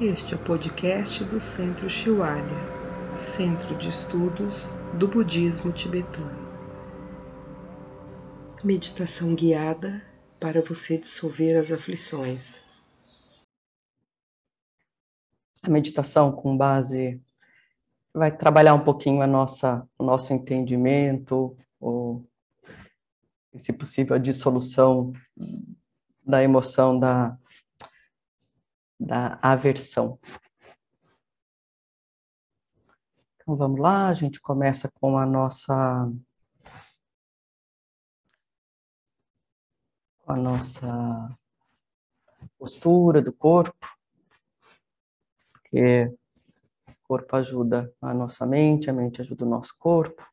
Este é o podcast do Centro Shiwalya, Centro de Estudos do Budismo Tibetano. Meditação guiada para você dissolver as aflições. A meditação com base vai trabalhar um pouquinho a nossa, o nosso entendimento, ou, se possível, a dissolução da emoção da, da aversão. Então vamos lá, a gente começa com a nossa com a nossa postura do corpo, porque o corpo ajuda a nossa mente, a mente ajuda o nosso corpo.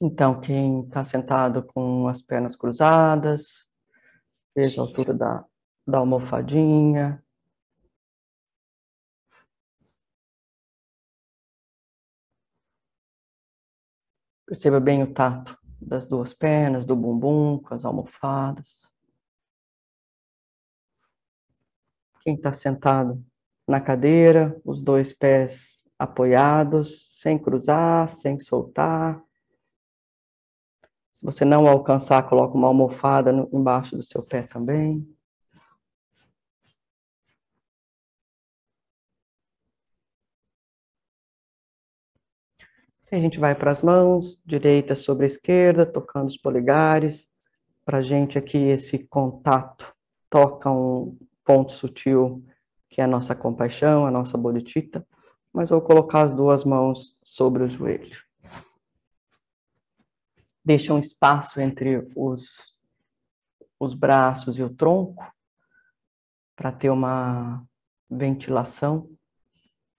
Então, quem está sentado com as pernas cruzadas, veja a altura da, da almofadinha. Perceba bem o tato das duas pernas, do bumbum, com as almofadas. Quem está sentado na cadeira, os dois pés apoiados, sem cruzar, sem soltar. Se você não alcançar, coloque uma almofada embaixo do seu pé também. A gente vai para as mãos, direita sobre a esquerda, tocando os polegares. Para a gente aqui, esse contato toca um ponto sutil, que é a nossa compaixão, a nossa bodhicitta. Mas vou colocar as duas mãos sobre o joelho. Deixa um espaço entre os, os braços e o tronco, para ter uma ventilação.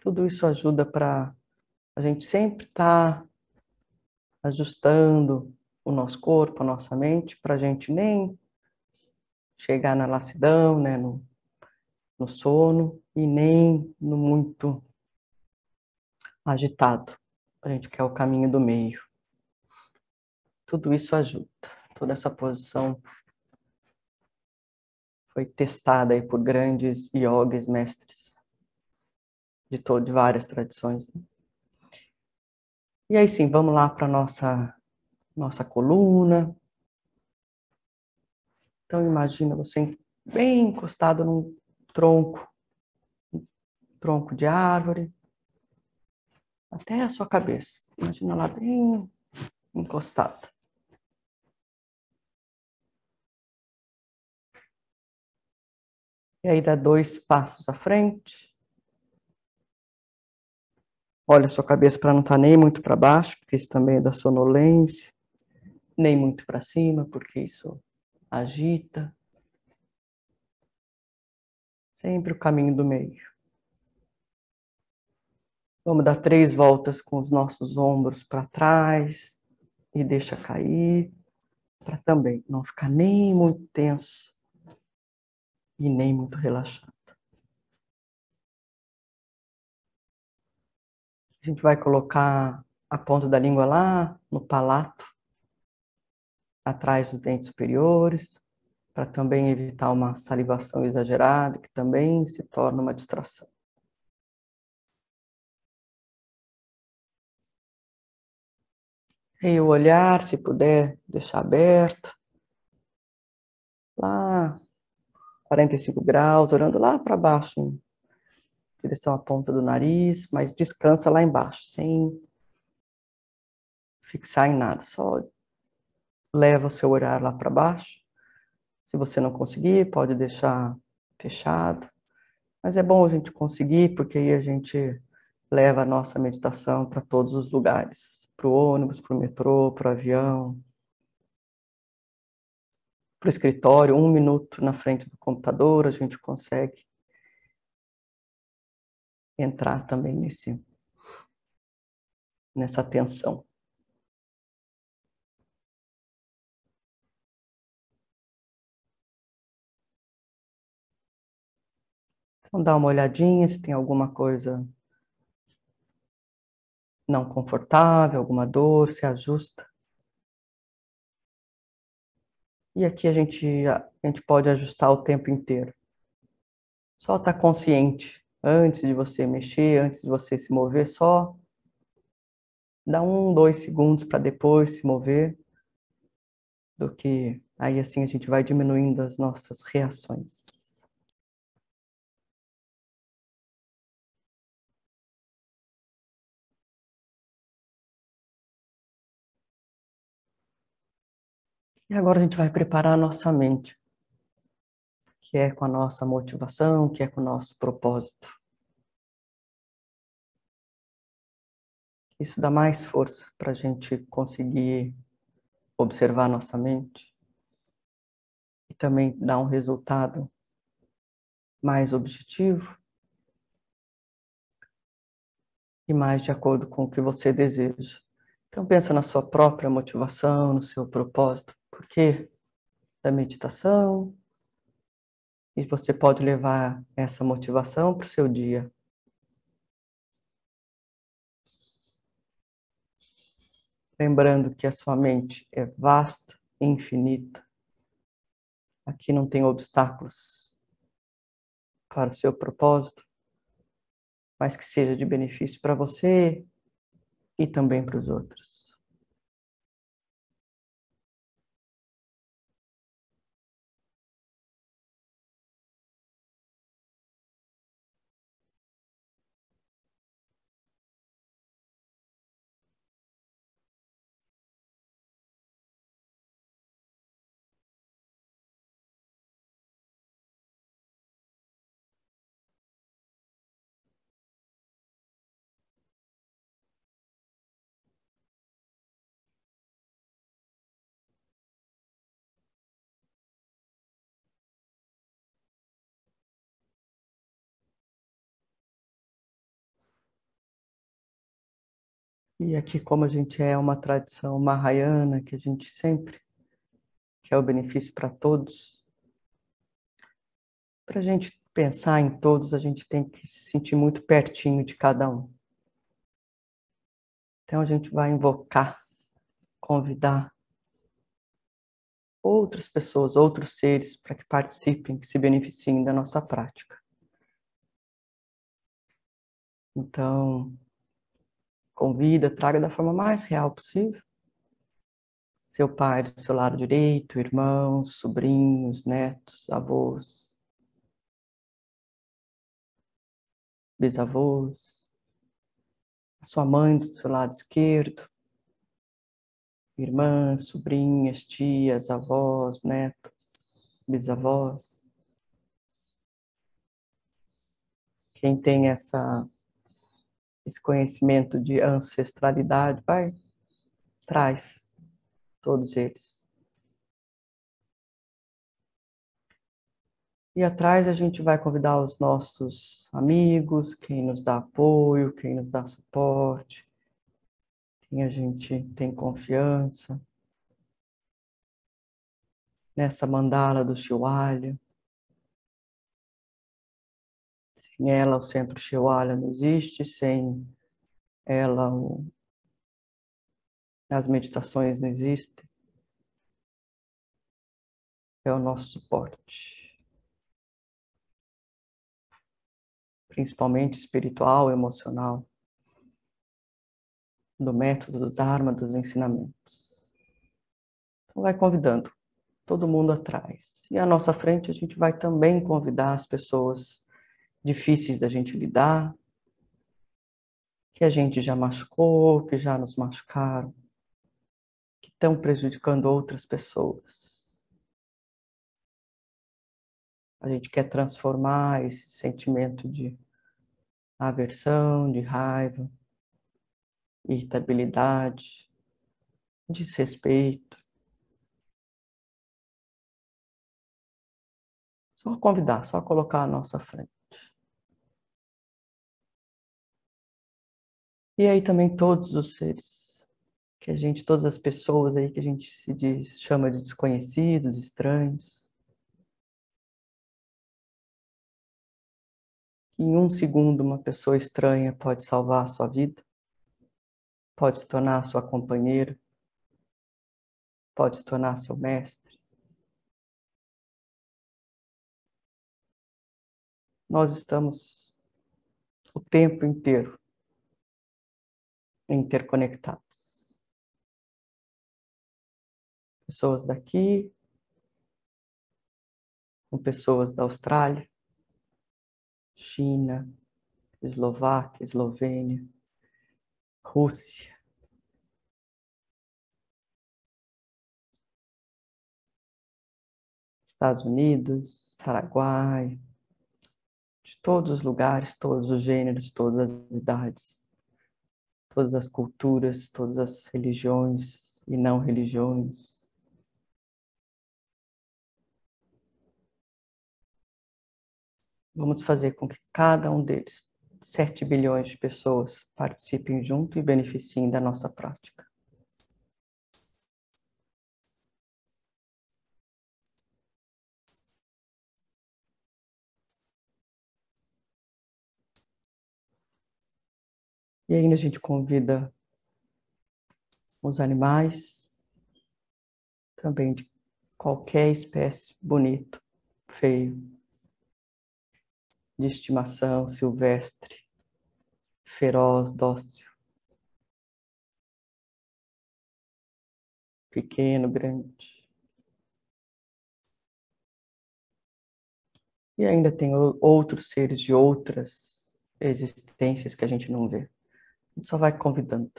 Tudo isso ajuda para a gente sempre está ajustando o nosso corpo, a nossa mente, para a gente nem chegar na lassidão, né, no, no sono, e nem no muito agitado. A gente quer o caminho do meio. Tudo isso ajuda. Toda essa posição foi testada aí por grandes yogis, mestres de, todo, de várias tradições. Né? E aí sim, vamos lá para nossa nossa coluna. Então imagina você bem encostado num tronco, um tronco de árvore, até a sua cabeça. Imagina lá bem encostado. E aí dá dois passos à frente. Olha sua cabeça para não estar tá nem muito para baixo, porque isso também é da sonolência, nem muito para cima, porque isso agita. Sempre o caminho do meio. Vamos dar três voltas com os nossos ombros para trás e deixa cair, para também não ficar nem muito tenso e nem muito relaxado. A gente vai colocar a ponta da língua lá no palato, atrás dos dentes superiores, para também evitar uma salivação exagerada, que também se torna uma distração. E o olhar, se puder, deixar aberto. Lá, 45 graus, olhando lá para baixo, direção à ponta do nariz, mas descansa lá embaixo, sem fixar em nada, só leva o seu olhar lá para baixo. Se você não conseguir, pode deixar fechado, mas é bom a gente conseguir, porque aí a gente leva a nossa meditação para todos os lugares, para o ônibus, para o metrô, para o avião, para o escritório, um minuto na frente do computador, a gente consegue entrar também nesse nessa tensão. Então dá uma olhadinha se tem alguma coisa não confortável, alguma dor, se ajusta. E aqui a gente, a gente pode ajustar o tempo inteiro. Só estar tá consciente antes de você mexer, antes de você se mover, só dá um, dois segundos para depois se mover, do que aí assim a gente vai diminuindo as nossas reações. E agora a gente vai preparar a nossa mente, que é com a nossa motivação, que é com o nosso propósito. Isso dá mais força para a gente conseguir observar nossa mente e também dá um resultado mais objetivo e mais de acordo com o que você deseja. Então pensa na sua própria motivação, no seu propósito porquê da meditação, e você pode levar essa motivação para o seu dia. Lembrando que a sua mente é vasta e infinita. Aqui não tem obstáculos para o seu propósito, mas que seja de benefício para você e também para os outros. E aqui, como a gente é uma tradição mahayana, que a gente sempre quer o benefício para todos, para a gente pensar em todos, a gente tem que se sentir muito pertinho de cada um. Então a gente vai invocar, convidar outras pessoas, outros seres para que participem, que se beneficiem da nossa prática. Então, Convida, traga da forma mais real possível. Seu pai do seu lado direito, irmãos, sobrinhos, netos, avós, bisavós, sua mãe do seu lado esquerdo, irmãs, sobrinhas, tias, avós, netas, bisavós. Quem tem essa esse conhecimento de ancestralidade, vai, traz todos eles. E atrás a gente vai convidar os nossos amigos, quem nos dá apoio, quem nos dá suporte, quem a gente tem confiança. Nessa mandala do Shiwalya. Sem ela, o centro Shiwala não existe, sem ela, o... as meditações não existem. É o nosso suporte. Principalmente espiritual, emocional, do método do Dharma, dos ensinamentos. Então, vai convidando todo mundo atrás. E à nossa frente, a gente vai também convidar as pessoas difíceis da gente lidar, que a gente já machucou, que já nos machucaram, que estão prejudicando outras pessoas. A gente quer transformar esse sentimento de aversão, de raiva, irritabilidade, desrespeito. Só convidar, só colocar à nossa frente. E aí também todos os seres, que a gente, todas as pessoas aí que a gente se diz, chama de desconhecidos, estranhos. Em um segundo, uma pessoa estranha pode salvar a sua vida, pode se tornar sua companheira, pode se tornar seu mestre. nós estamos o tempo inteiro interconectados. Pessoas daqui, com pessoas da Austrália, China, Eslováquia, Eslovênia, Rússia, Estados Unidos, Paraguai, de todos os lugares, todos os gêneros, todas as idades, todas as culturas, todas as religiões e não religiões. Vamos fazer com que cada um deles, 7 bilhões de pessoas, participem junto e beneficiem da nossa prática. E ainda a gente convida os animais, também de qualquer espécie, bonito, feio, de estimação, silvestre, feroz, dócil, pequeno, grande. E ainda tem outros seres de outras existências que a gente não vê só vai convidando.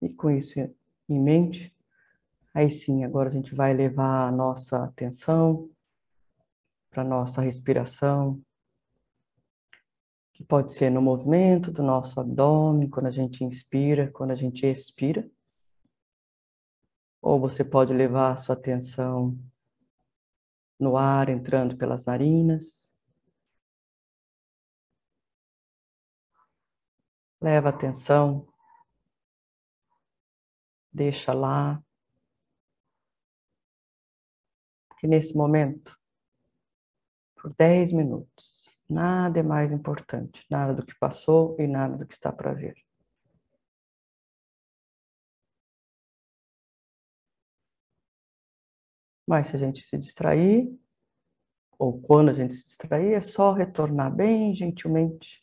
E com isso em mente, aí sim, agora a gente vai levar a nossa atenção para a nossa respiração, que pode ser no movimento do nosso abdômen, quando a gente inspira, quando a gente expira. Ou você pode levar sua atenção no ar entrando pelas narinas. Leva atenção, deixa lá. Que nesse momento, por 10 minutos, nada é mais importante, nada do que passou e nada do que está para vir. Mas se a gente se distrair, ou quando a gente se distrair, é só retornar bem gentilmente.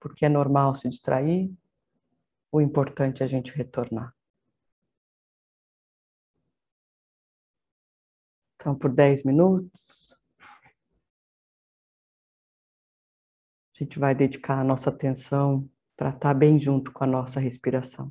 Porque é normal se distrair, o importante é a gente retornar. Então, por 10 minutos, a gente vai dedicar a nossa atenção para estar bem junto com a nossa respiração.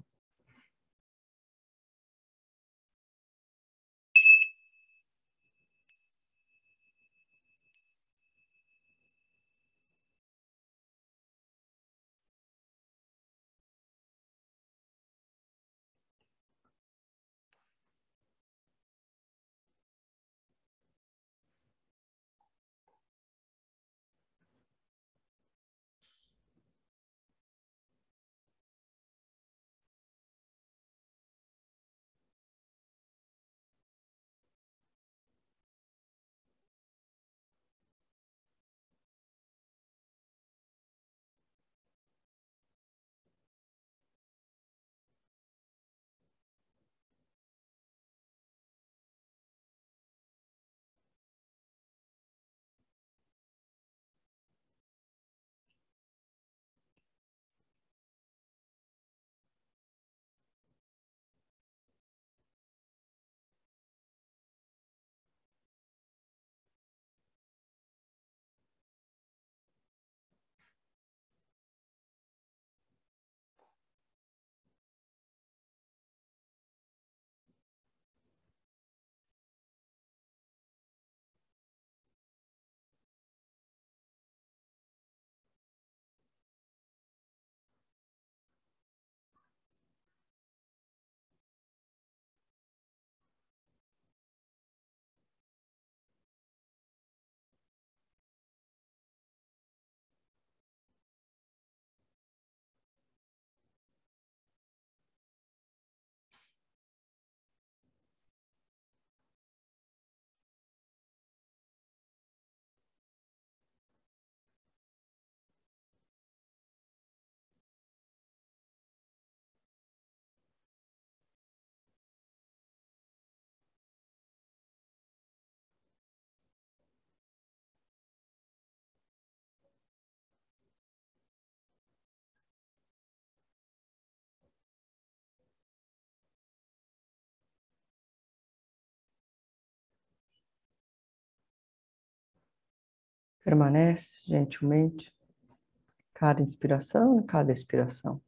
Permanece gentilmente cada inspiração e cada expiração.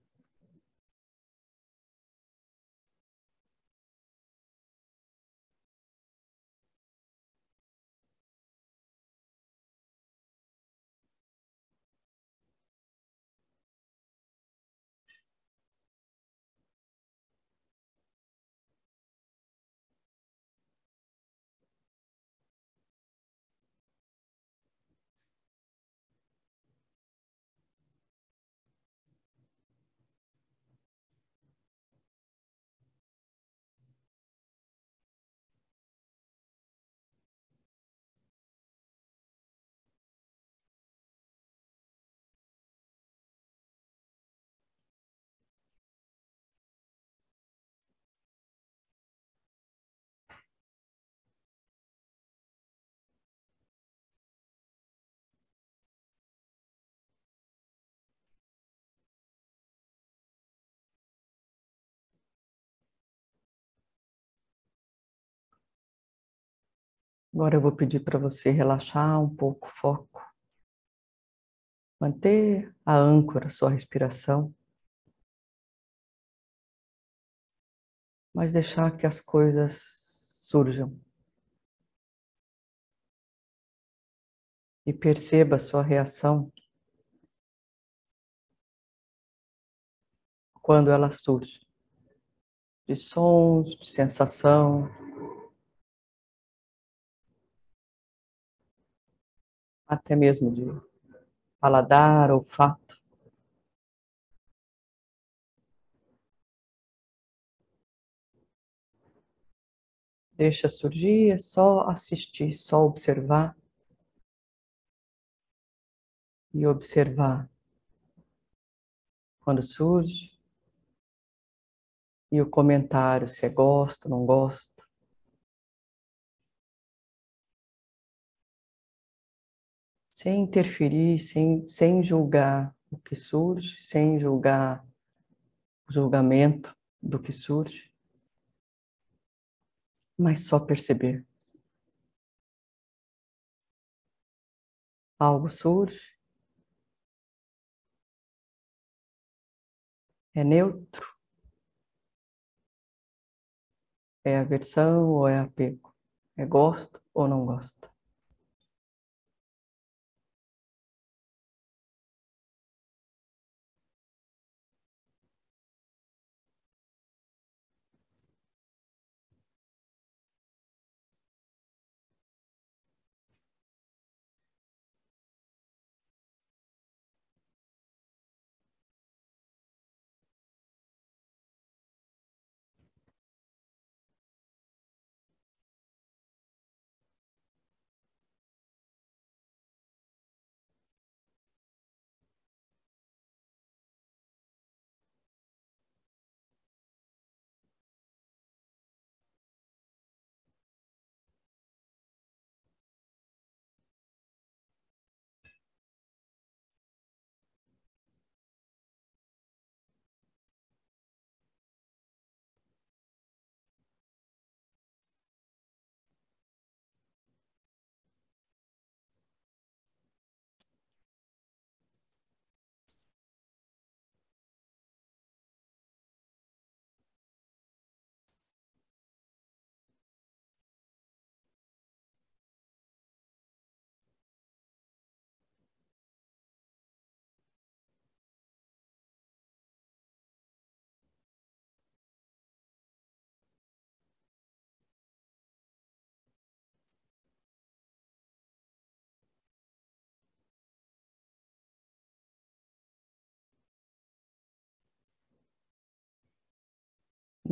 Agora eu vou pedir para você relaxar um pouco o foco. Manter a âncora, sua respiração. Mas deixar que as coisas surjam. E perceba a sua reação quando ela surge. De sons, de sensação, até mesmo de paladar, olfato. Deixa surgir, é só assistir, só observar. E observar quando surge. E o comentário, se é gosto, não gosto. Sem interferir, sem, sem julgar o que surge, sem julgar o julgamento do que surge, mas só perceber. Algo surge, é neutro, é aversão ou é apego, é gosto ou não gosto.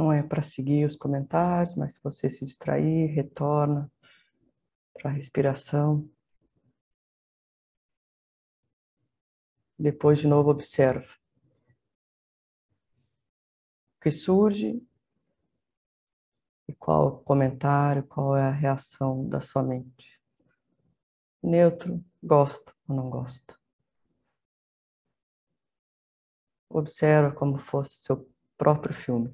Não é para seguir os comentários, mas se você se distrair, retorna para a respiração. Depois, de novo, observa. O que surge e qual o comentário, qual é a reação da sua mente. Neutro, gosto ou não gosto. Observa como fosse seu próprio filme.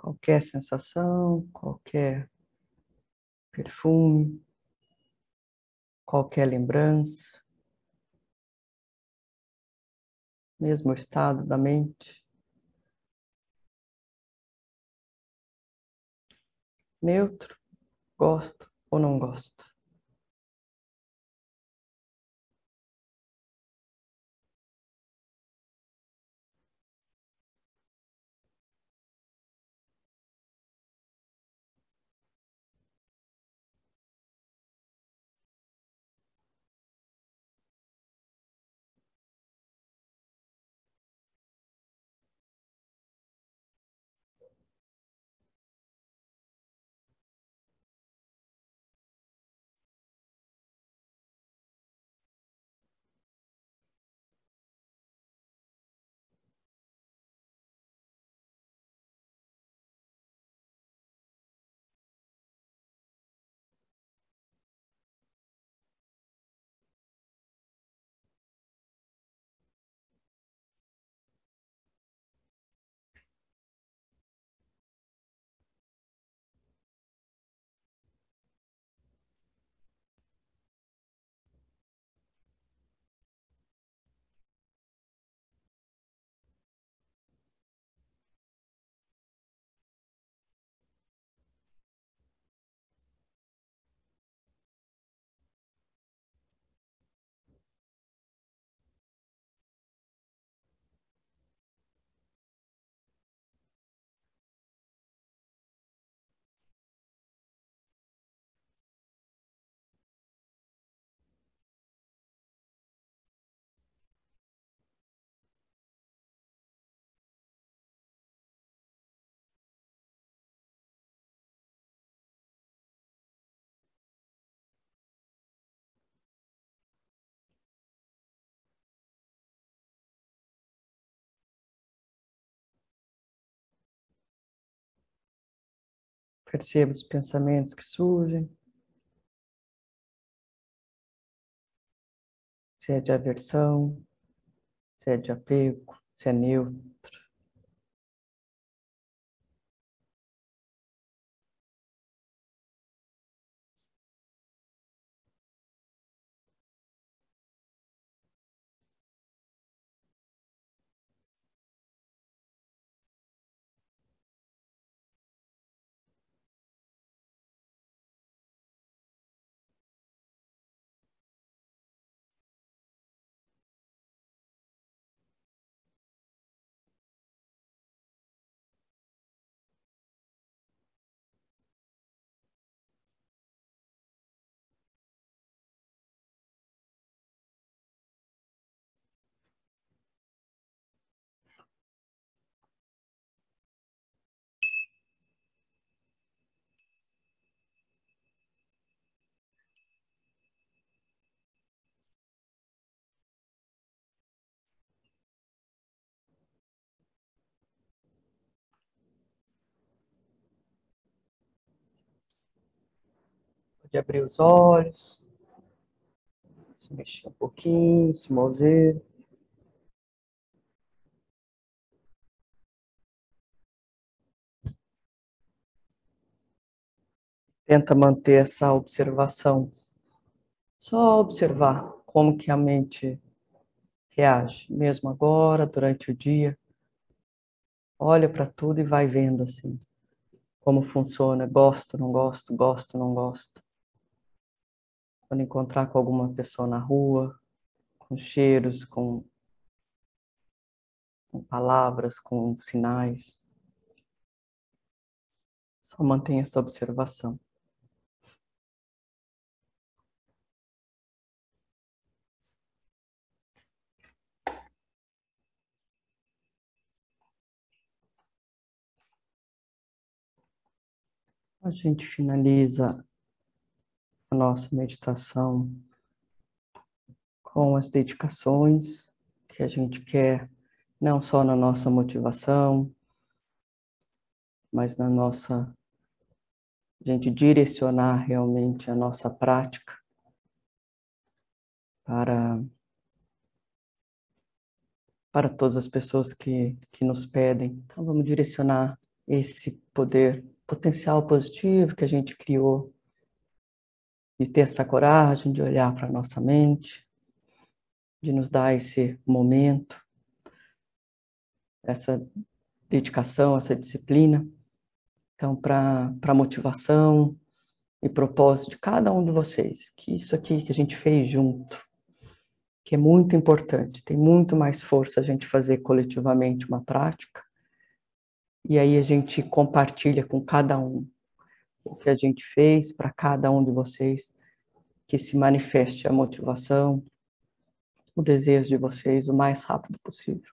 Qualquer sensação, qualquer perfume, qualquer lembrança, mesmo o estado da mente. Neutro, gosto ou não gosto. Perceba os pensamentos que surgem. Se é de aversão, se é de apego, se é neutro. Pode abrir os olhos, se mexer um pouquinho, se mover. Tenta manter essa observação. Só observar como que a mente reage, mesmo agora, durante o dia. Olha para tudo e vai vendo assim como funciona, gosto, não gosto, gosto, não gosto. Quando encontrar com alguma pessoa na rua, com cheiros, com, com palavras, com sinais. Só mantenha essa observação. A gente finaliza a nossa meditação com as dedicações que a gente quer, não só na nossa motivação, mas na nossa a gente direcionar realmente a nossa prática para para todas as pessoas que, que nos pedem. Então vamos direcionar esse poder potencial positivo que a gente criou, de ter essa coragem de olhar para a nossa mente, de nos dar esse momento, essa dedicação, essa disciplina. Então, para motivação e propósito de cada um de vocês, que isso aqui que a gente fez junto, que é muito importante, tem muito mais força a gente fazer coletivamente uma prática e aí a gente compartilha com cada um o que a gente fez para cada um de vocês, que se manifeste a motivação, o desejo de vocês o mais rápido possível.